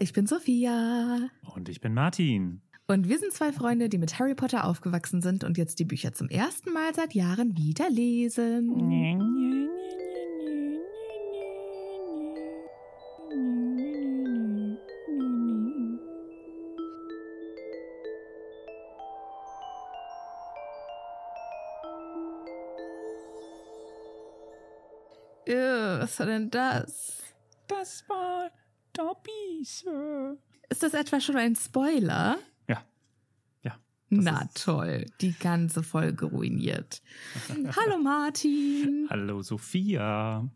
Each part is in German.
ich bin Sophia. Und ich bin Martin. Und wir sind zwei Freunde, die mit Harry Potter aufgewachsen sind und jetzt die Bücher zum ersten Mal seit Jahren wieder lesen. was war denn das? Das war Dobby, Sir. Ist das etwa schon ein Spoiler? Ja. Ja. Na toll, die ganze Folge ruiniert. Hallo Martin. Hallo Sophia.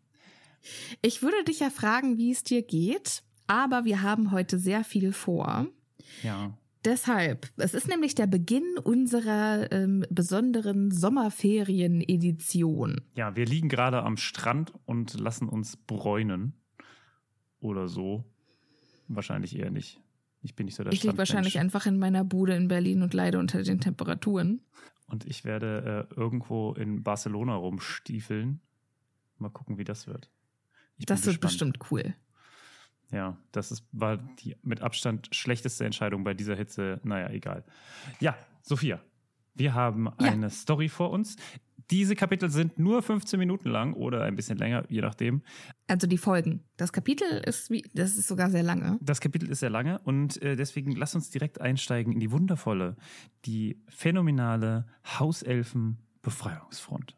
Ich würde dich ja fragen, wie es dir geht, aber wir haben heute sehr viel vor. Ja. Deshalb, es ist nämlich der Beginn unserer ähm, besonderen Sommerferien-Edition. Ja, wir liegen gerade am Strand und lassen uns bräunen. Oder so. Wahrscheinlich eher nicht. Ich bin nicht so der Ich liege wahrscheinlich einfach in meiner Bude in Berlin und leide unter den Temperaturen. Und ich werde äh, irgendwo in Barcelona rumstiefeln. Mal gucken, wie das wird. Ich das wird bestimmt cool. Ja, das ist, war die mit Abstand schlechteste Entscheidung bei dieser Hitze. Naja, egal. Ja, Sophia, wir haben ja. eine Story vor uns. Diese Kapitel sind nur 15 Minuten lang oder ein bisschen länger, je nachdem. Also die Folgen. Das Kapitel ist wie, das ist sogar sehr lange. Das Kapitel ist sehr lange und äh, deswegen lass uns direkt einsteigen in die wundervolle, die phänomenale Hauselfen-Befreiungsfront.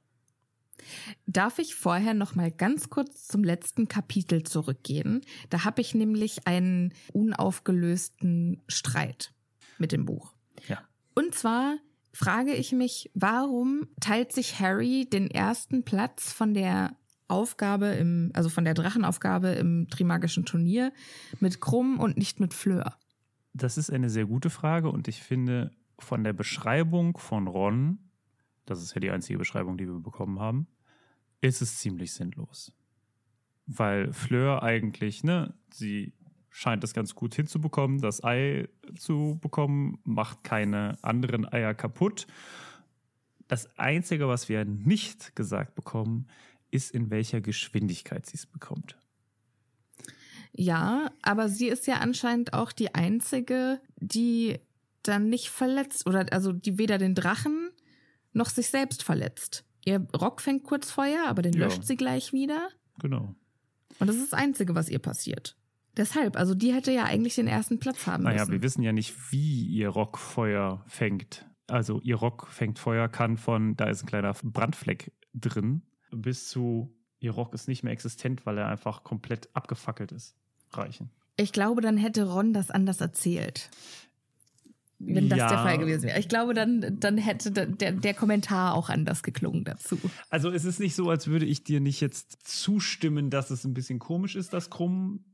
Darf ich vorher noch mal ganz kurz zum letzten Kapitel zurückgehen? Da habe ich nämlich einen unaufgelösten Streit mit dem Buch. Ja. Und zwar frage ich mich, warum teilt sich Harry den ersten Platz von der Aufgabe im, also von der Drachenaufgabe im Trimagischen Turnier mit Krumm und nicht mit Fleur? Das ist eine sehr gute Frage und ich finde von der Beschreibung von Ron, das ist ja die einzige Beschreibung, die wir bekommen haben, ist es ziemlich sinnlos. Weil Fleur eigentlich, ne, sie scheint es ganz gut hinzubekommen, das Ei zu bekommen, macht keine anderen Eier kaputt. Das Einzige, was wir nicht gesagt bekommen, ist, in welcher Geschwindigkeit sie es bekommt. Ja, aber sie ist ja anscheinend auch die Einzige, die dann nicht verletzt oder also die weder den Drachen noch sich selbst verletzt. Ihr Rock fängt kurz Feuer, aber den ja. löscht sie gleich wieder. Genau. Und das ist das Einzige, was ihr passiert. Deshalb, also die hätte ja eigentlich den ersten Platz haben naja, müssen. Naja, wir wissen ja nicht, wie ihr Rock Feuer fängt. Also ihr Rock fängt Feuer kann von, da ist ein kleiner Brandfleck drin, bis zu ihr Rock ist nicht mehr existent, weil er einfach komplett abgefackelt ist. Reichen. Ich glaube, dann hätte Ron das anders erzählt wenn das ja. der Fall gewesen wäre. Ich glaube, dann, dann hätte der, der Kommentar auch anders geklungen dazu. Also es ist nicht so, als würde ich dir nicht jetzt zustimmen, dass es ein bisschen komisch ist, dass Krumm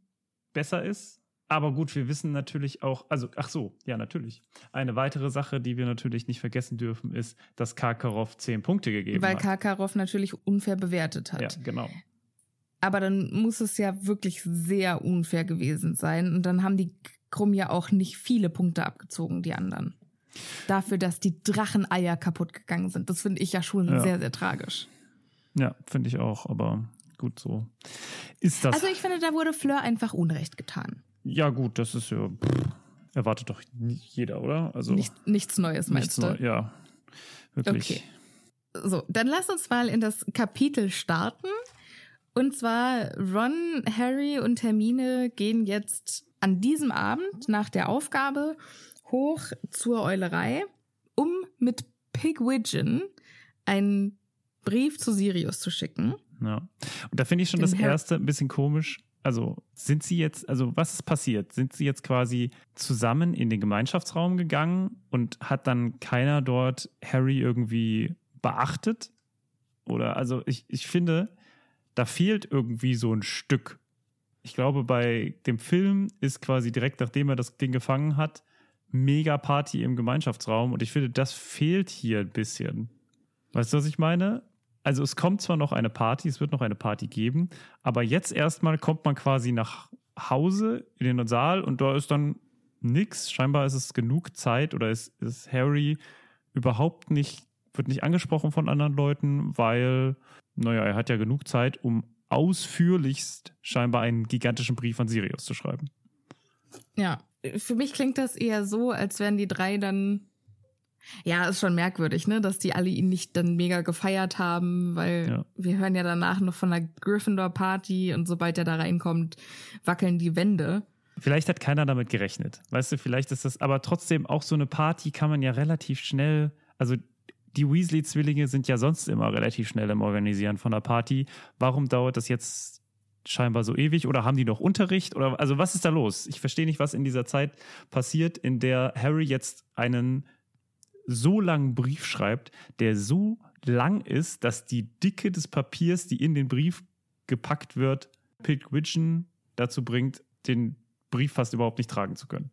besser ist. Aber gut, wir wissen natürlich auch, also, ach so, ja, natürlich. Eine weitere Sache, die wir natürlich nicht vergessen dürfen, ist, dass Karkaroff zehn Punkte gegeben Weil hat. Weil Karkaroff natürlich unfair bewertet hat. Ja, genau. Aber dann muss es ja wirklich sehr unfair gewesen sein. Und dann haben die Krumm ja auch nicht viele Punkte abgezogen, die anderen. Dafür, dass die Dracheneier kaputt gegangen sind. Das finde ich ja schon ja. sehr, sehr tragisch. Ja, finde ich auch, aber gut so. Ist das. Also ich finde, da wurde Fleur einfach Unrecht getan. ja, gut, das ist ja. Pff, erwartet doch jeder, oder? Also Nicht, nichts Neues, meinst nichts du? neu. Ja. Wirklich. Okay. So, dann lass uns mal in das Kapitel starten. Und zwar Ron, Harry und Hermine gehen jetzt an diesem Abend nach der Aufgabe hoch zur Eulerei, um mit Pigwidgeon einen Brief zu Sirius zu schicken. Ja. Und da finde ich schon Den das erste ein bisschen komisch. Also sind sie jetzt, also was ist passiert? Sind sie jetzt quasi zusammen in den Gemeinschaftsraum gegangen und hat dann keiner dort Harry irgendwie beachtet? Oder also ich, ich finde, da fehlt irgendwie so ein Stück. Ich glaube, bei dem Film ist quasi direkt nachdem er das Ding gefangen hat, mega Party im Gemeinschaftsraum und ich finde, das fehlt hier ein bisschen. Weißt du, was ich meine? Also es kommt zwar noch eine Party, es wird noch eine Party geben, aber jetzt erstmal kommt man quasi nach Hause in den Saal und da ist dann nix. Scheinbar ist es genug Zeit oder ist, ist Harry überhaupt nicht, wird nicht angesprochen von anderen Leuten, weil, naja, er hat ja genug Zeit, um ausführlichst scheinbar einen gigantischen Brief an Sirius zu schreiben. Ja, für mich klingt das eher so, als wären die drei dann. Ja, ist schon merkwürdig, ne, dass die alle ihn nicht dann mega gefeiert haben, weil Ja. wir hören ja danach noch von der Gryffindor-Party und sobald er da reinkommt, wackeln die Wände. Vielleicht hat keiner damit gerechnet. Weißt du, vielleicht ist das, aber trotzdem auch so eine Party kann man ja relativ schnell, also die Weasley-Zwillinge sind ja sonst immer relativ schnell im Organisieren von einer Party. Warum dauert das jetzt scheinbar so ewig oder haben die noch Unterricht oder also was ist da los? Ich verstehe nicht, was in dieser Zeit passiert, in der Harry jetzt einen so langen Brief schreibt, der so lang ist, dass die Dicke des Papiers, die in den Brief gepackt wird, Pigwidgeon dazu bringt, den Brief fast überhaupt nicht tragen zu können.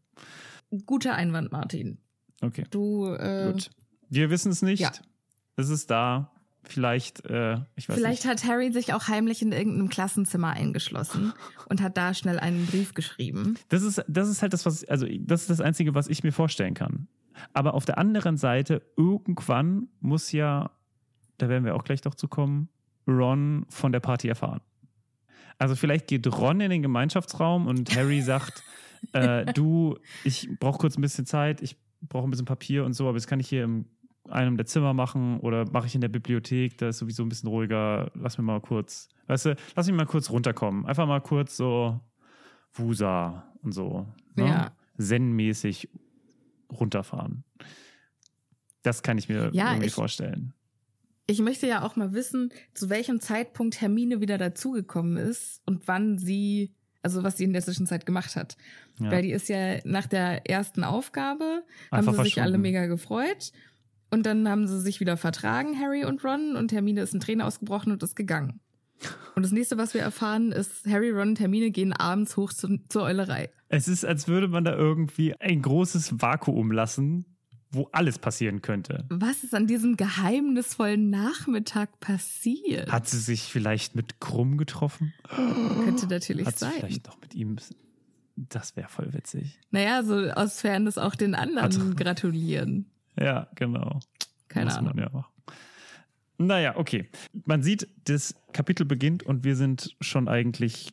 Guter Einwand, Martin. Okay, Du, äh, gut. Wir wissen es nicht. ja. Es ist da. Vielleicht, äh, ich weiß vielleicht nicht. hat Harry sich auch heimlich in irgendeinem Klassenzimmer eingeschlossen und hat da schnell einen Brief geschrieben. Das ist, das ist halt das, was, also das ist das Einzige, was ich mir vorstellen kann. Aber auf der anderen Seite, irgendwann muss ja, da werden wir auch gleich noch zu kommen, Ron von der Party erfahren. Also vielleicht geht Ron in den Gemeinschaftsraum und Harry sagt, äh, du, ich brauche kurz ein bisschen Zeit, ich brauche ein bisschen Papier und so, aber das kann ich hier in einem der Zimmer machen oder mache ich in der Bibliothek, da ist sowieso ein bisschen ruhiger, lass mir mal kurz, weißt du, lass mich mal kurz runterkommen. Einfach mal kurz so Wusa und so. Ne? Ja. Zen-mäßig runterfahren. Das kann ich mir Ja, irgendwie ich- vorstellen. Ich möchte ja auch mal wissen, zu welchem Zeitpunkt Hermine wieder dazugekommen ist und wann sie, also was sie in der Zwischenzeit gemacht hat. Ja. Weil die ist ja nach der ersten Aufgabe, Einfach haben sie sich alle mega gefreut. Und dann haben sie sich wieder vertragen, Harry und Ron, und Hermine ist in Tränen ausgebrochen und ist gegangen. Und das nächste, was wir erfahren, ist, Harry, Ron und Hermine gehen abends hoch zu, zur Eulerei. Es ist, als würde man da irgendwie ein großes Vakuum lassen, wo alles passieren könnte. Was ist an diesem geheimnisvollen Nachmittag passiert? Hat sie sich vielleicht mit Krumm getroffen? Könnte natürlich Hat sie sein. vielleicht noch mit ihm. Das wäre voll witzig. Naja, so aus Fairness auch den anderen Hat- gratulieren. Ja, genau. Keine Muss Ahnung. man ja machen. Naja, okay. Man sieht, das Kapitel beginnt und wir sind schon eigentlich,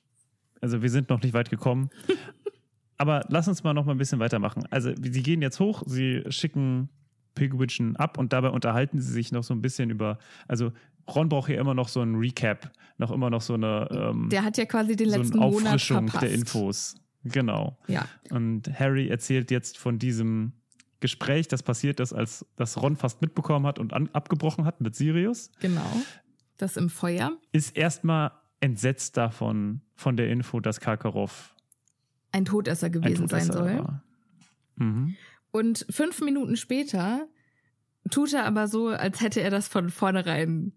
also wir sind noch nicht weit gekommen. Aber lass uns mal noch mal ein bisschen weitermachen. Also sie gehen jetzt hoch, sie schicken Pigwidgeon ab und dabei unterhalten sie sich noch so ein bisschen über, also Ron braucht hier immer noch so ein Recap, noch immer noch so eine, ähm, Der hat ja quasi den so letzten Monat Auffrischung verpasst. der Infos. Genau. Ja, Und Harry erzählt jetzt von diesem Gespräch, das passiert ist, als das Ron fast mitbekommen hat und an, abgebrochen hat mit Sirius. genau. Das im Feuer. Ist erstmal entsetzt davon, von der Info, dass Karkaroff Ein Todesser ein gewesen sein Todesser soll. war. Mhm. Und fünf Minuten später tut er aber so, als hätte er das von vornherein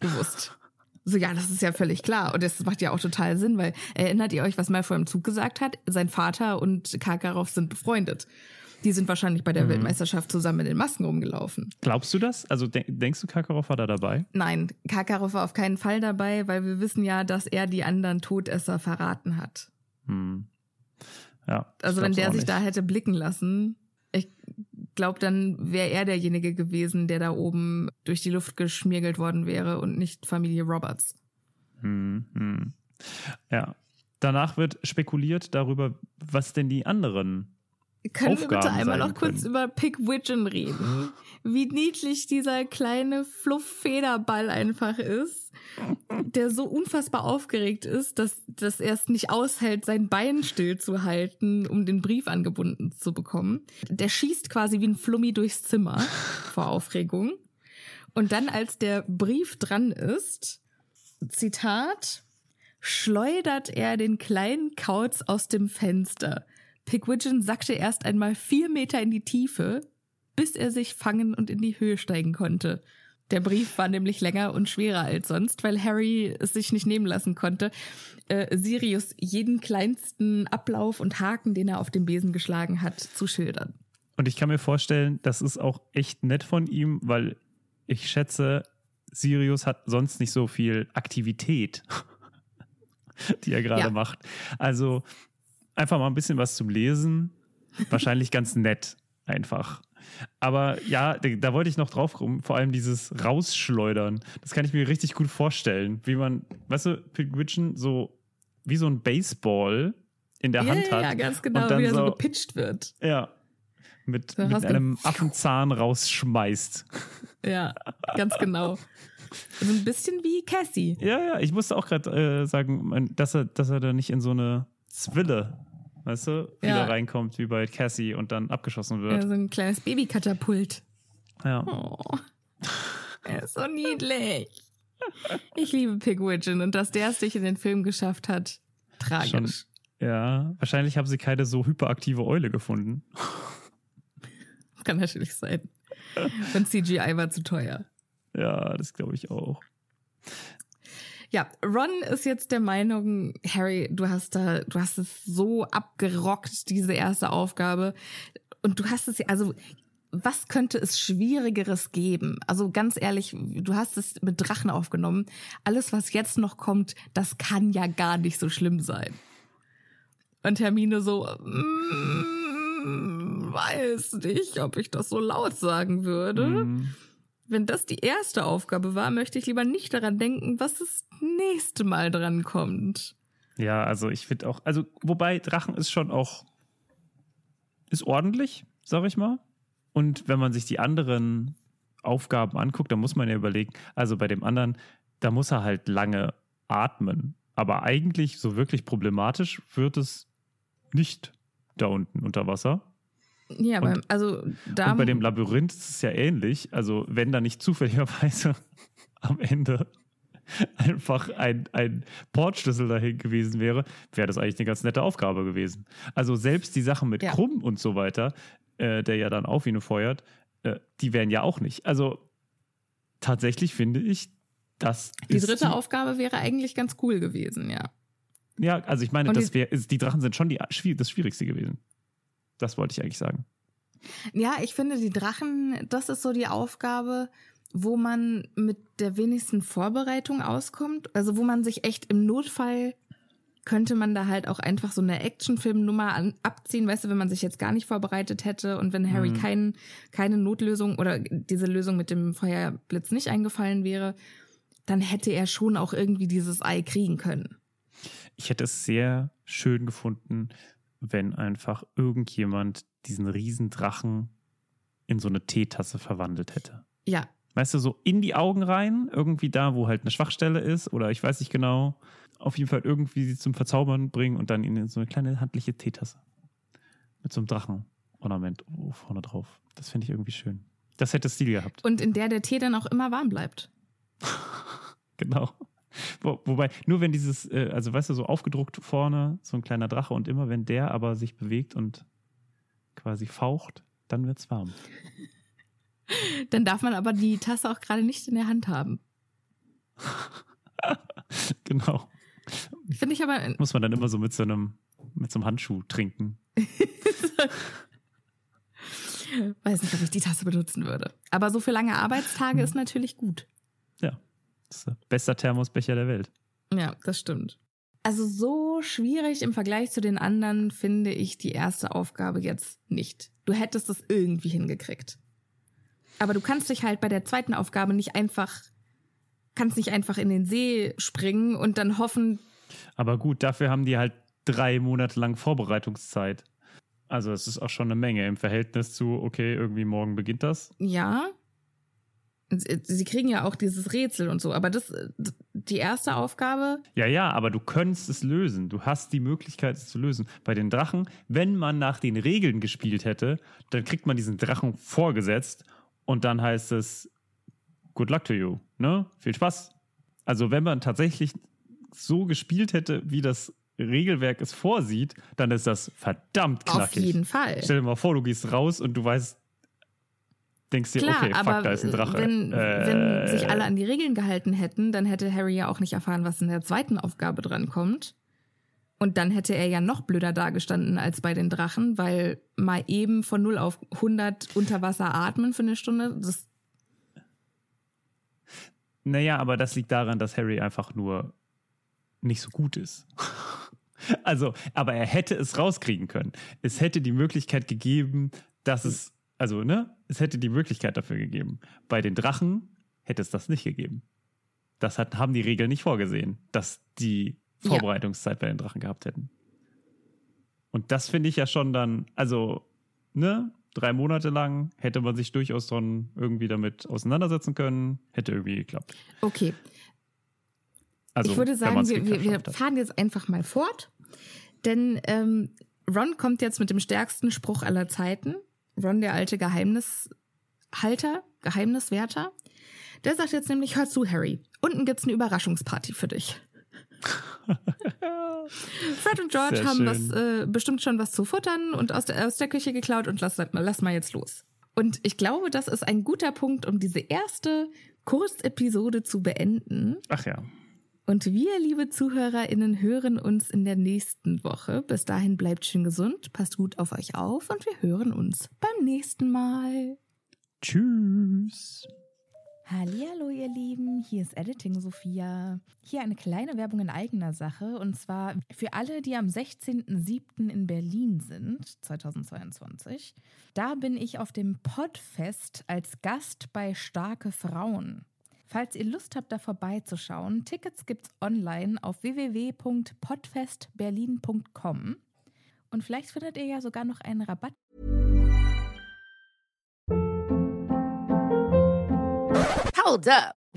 gewusst. So, ja, das ist ja völlig klar. Und das macht ja auch total Sinn, weil erinnert ihr euch, was Malfoy im Zug gesagt hat? Sein Vater und Karkaroff sind befreundet. Die sind wahrscheinlich bei der Mhm. Weltmeisterschaft zusammen in den Masken rumgelaufen. Glaubst du das? Also de denkst du, Karkaroff war da dabei? Nein, Karkaroff war auf keinen Fall dabei, weil wir wissen ja, dass er die anderen Todesser verraten hat. Hm. Ja. Also wenn der sich nicht. da hätte blicken lassen, ich glaube, dann wäre er derjenige gewesen, der da oben durch die Luft geschmiergelt worden wäre und nicht Familie Roberts. Hm, hm. Ja. Danach wird spekuliert darüber, was denn die anderen Können Aufgaben wir bitte einmal noch kurz können. über Pigwidgeon reden? Wie niedlich dieser kleine Fluff-Federball einfach ist, der so unfassbar aufgeregt ist, dass, dass er es nicht aushält, sein Bein stillzuhalten, um den Brief angebunden zu bekommen. Der schießt quasi wie ein Flummi durchs Zimmer vor Aufregung. Und dann, als der Brief dran ist, Zitat, schleudert er den kleinen Kauz aus dem Fenster. Pigwidgeon sackte erst einmal vier Meter in die Tiefe, bis er sich fangen und in die Höhe steigen konnte. Der Brief war nämlich länger und schwerer als sonst, weil Harry es sich nicht nehmen lassen konnte, äh, Sirius jeden kleinsten Ablauf und Haken, den er auf dem Besen geschlagen hat, zu schildern. Und ich kann mir vorstellen, das ist auch echt nett von ihm, weil ich schätze, Sirius hat sonst nicht so viel Aktivität, die er gerade Ja. macht. Also einfach mal ein bisschen was zum Lesen. Wahrscheinlich ganz nett, einfach. Aber ja, da, wollte ich noch drauf kommen, vor allem dieses Rausschleudern. Das kann ich mir richtig gut vorstellen, wie man, weißt du, Pigwidgeon so wie so ein Baseball in der Hand hat. ja, ganz und genau, dann wie er so so- gepitcht wird. Ja. Mit, So mit einem Affenzahn rausschmeißt. Ja, ganz genau. So ein bisschen wie Cassie. Ja, ja, ich musste auch gerade äh, sagen, dass er, dass er da nicht in so eine Zwille, weißt du, wieder Ja. reinkommt, wie bei Cassie und dann abgeschossen Ja, wird. so ein kleines Babykatapult. Ja. Oh, er ist so niedlich. Ich liebe Pigwidgeon und dass der es sich in den Film geschafft hat, tragisch. Schon. ja, wahrscheinlich haben sie keine so hyperaktive Eule gefunden. Kann natürlich sein. Und CGI war zu teuer. Ja, das glaube ich auch. Ja, Ron ist jetzt der Meinung, Harry, du hast da, du hast es so abgerockt, diese erste Aufgabe. Und du hast es, also, was könnte es Schwierigeres geben? Also ganz ehrlich, du hast es mit Drachen aufgenommen. Alles, was jetzt noch kommt, das kann ja gar nicht so schlimm sein. Und Hermine so, mm, weiß nicht, ob ich das so laut sagen würde. Mhm. Wenn das die erste Aufgabe war, möchte ich lieber nicht daran denken, was das nächste Mal dran kommt. Ja, also ich finde auch, also wobei Drachen ist schon auch, ist ordentlich, sag ich mal. Und wenn man sich die anderen Aufgaben anguckt, dann muss man ja überlegen, also bei dem anderen, da muss er halt lange atmen. Aber eigentlich so wirklich problematisch wird es nicht da unten unter Wasser. Ja, Und- also da Und bei dem Labyrinth ist es ja ähnlich. Also wenn da nicht zufälligerweise am Ende einfach ein, ein Portschlüssel dahin gewesen wäre, wäre das eigentlich eine ganz nette Aufgabe gewesen. Also selbst die Sachen mit Ja. Krumm und so weiter, äh, der ja dann auf ihn feuert, äh, die wären ja auch nicht. Also tatsächlich finde ich, das die dritte Aufgabe wäre eigentlich ganz cool gewesen, ja. Ja, also ich meine, Und das die- wär, die Drachen sind schon die, das Schwierigste gewesen. Das wollte ich eigentlich sagen. Ja, ich finde, die Drachen, das ist so die Aufgabe, wo man mit der wenigsten Vorbereitung auskommt. Also wo man sich echt im Notfall könnte man da halt auch einfach so eine Actionfilmnummer an, abziehen, weißt du, wenn man sich jetzt gar nicht vorbereitet hätte und wenn Harry Mhm. kein, keine Notlösung oder diese Lösung mit dem Feuerblitz nicht eingefallen wäre, dann hätte er schon auch irgendwie dieses Ei kriegen können. Ich hätte es sehr schön gefunden, wenn einfach irgendjemand diesen Riesendrachen in so eine Teetasse verwandelt hätte. Ja, Weißt du, so in die Augen rein, irgendwie da, wo halt eine Schwachstelle ist, oder ich weiß nicht genau. Auf jeden Fall irgendwie sie zum Verzaubern bringen und dann in so eine kleine handliche Teetasse. Mit so einem Drachenornament oh, vorne drauf. Das finde ich irgendwie schön. Das hätte Stil gehabt. und in der der Tee dann auch immer warm bleibt. Genau. Wo, wobei, nur wenn dieses, äh, also weißt du, so aufgedruckt vorne, so ein kleiner Drache und immer wenn der aber sich bewegt und quasi faucht, dann wird's warm. Dann darf man aber die Tasse auch gerade nicht in der Hand haben. genau. Finde ich aber, Muss man dann immer so mit so einem, mit so einem Handschuh trinken. weiß nicht, ob ich die Tasse benutzen würde. Aber so für lange Arbeitstage ist natürlich gut. Ja. Das ist der bester Thermosbecher der Welt. Ja, das stimmt. Also so schwierig im Vergleich zu den anderen finde ich die erste Aufgabe jetzt nicht. du hättest es irgendwie hingekriegt. Aber du kannst dich halt bei der zweiten Aufgabe nicht einfach, kannst nicht einfach in den See springen und dann hoffen. Aber gut, dafür haben die halt drei Monate lang Vorbereitungszeit. Also es ist auch schon eine Menge im Verhältnis zu, okay, irgendwie morgen beginnt das. Ja. Sie kriegen ja auch dieses Rätsel und so, aber das, die erste Aufgabe. Ja, ja, aber du könntest es lösen. Du hast die Möglichkeit, es zu lösen. Bei den Drachen, wenn man nach den Regeln gespielt hätte, dann kriegt man diesen Drachen vorgesetzt und dann heißt es Good luck to you. Ne? Viel Spaß. Also, wenn man tatsächlich so gespielt hätte, wie das Regelwerk es vorsieht, dann ist das verdammt knackig. Auf jeden Fall. Stell dir mal vor, du gehst raus und du weißt, denkst dir, Klar, okay, fuck, aber da ist ein Drache. Wenn, äh, wenn sich alle an die Regeln gehalten hätten, dann hätte Harry ja auch nicht erfahren, was in der zweiten Aufgabe drankommt. Und dann hätte er ja noch blöder dagestanden als bei den Drachen, weil mal eben von 0 auf 100 unter Wasser atmen für eine Stunde, das Naja, aber das liegt daran, dass Harry einfach nur nicht so gut ist. Also, aber er hätte es rauskriegen können. Es hätte die Möglichkeit gegeben, dass es, also, ne, es hätte die Möglichkeit dafür gegeben. Bei den Drachen hätte es das nicht gegeben. Das hat, haben die Regeln nicht vorgesehen, dass die Ja. Vorbereitungszeit bei den Drachen gehabt hätten. Und das finde ich ja schon dann, also, ne, drei Monate lang hätte man sich durchaus dann irgendwie damit auseinandersetzen können, hätte irgendwie geklappt. okay. Also, ich würde sagen, wir, wir, wir fahren jetzt einfach mal fort. Denn ähm, Ron kommt jetzt mit dem stärksten Spruch aller Zeiten. Ron, der alte Geheimnishalter, Geheimniswärter. Der sagt jetzt nämlich, hör zu, Harry. Unten gibt's eine Überraschungsparty für dich. Fred und George Sehr haben schön. was, äh, bestimmt schon was zu futtern und aus der, aus der Küche geklaut und lass, lass mal jetzt los. Und ich glaube, das ist ein guter Punkt, um diese erste Kurzepisode zu beenden. Ach ja. Und wir, liebe ZuhörerInnen, hören uns in der nächsten Woche. Bis dahin bleibt schön gesund, passt gut auf euch auf und wir hören uns beim nächsten Mal. Tschüss. Hallo ihr Lieben, hier ist Editing Sophia. Hier eine kleine Werbung in eigener Sache und zwar für alle, die am 16.07. in Berlin sind, 2022. Da bin ich auf dem Podfest als Gast bei Starke Frauen. Falls ihr Lust habt, da vorbeizuschauen, Tickets gibt's online auf www.podfestberlin.com. Und vielleicht findet ihr ja sogar noch einen Rabatt Hold up.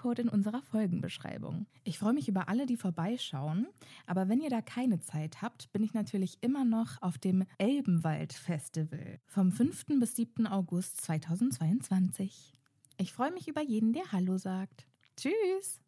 Code in unserer Folgenbeschreibung. Ich freue mich über alle, die vorbeischauen, aber wenn ihr da keine Zeit habt, bin ich natürlich immer noch auf dem Elbenwald Festival vom 5. bis 7. August 2022. Ich freue mich über jeden, der Hallo sagt. Tschüss!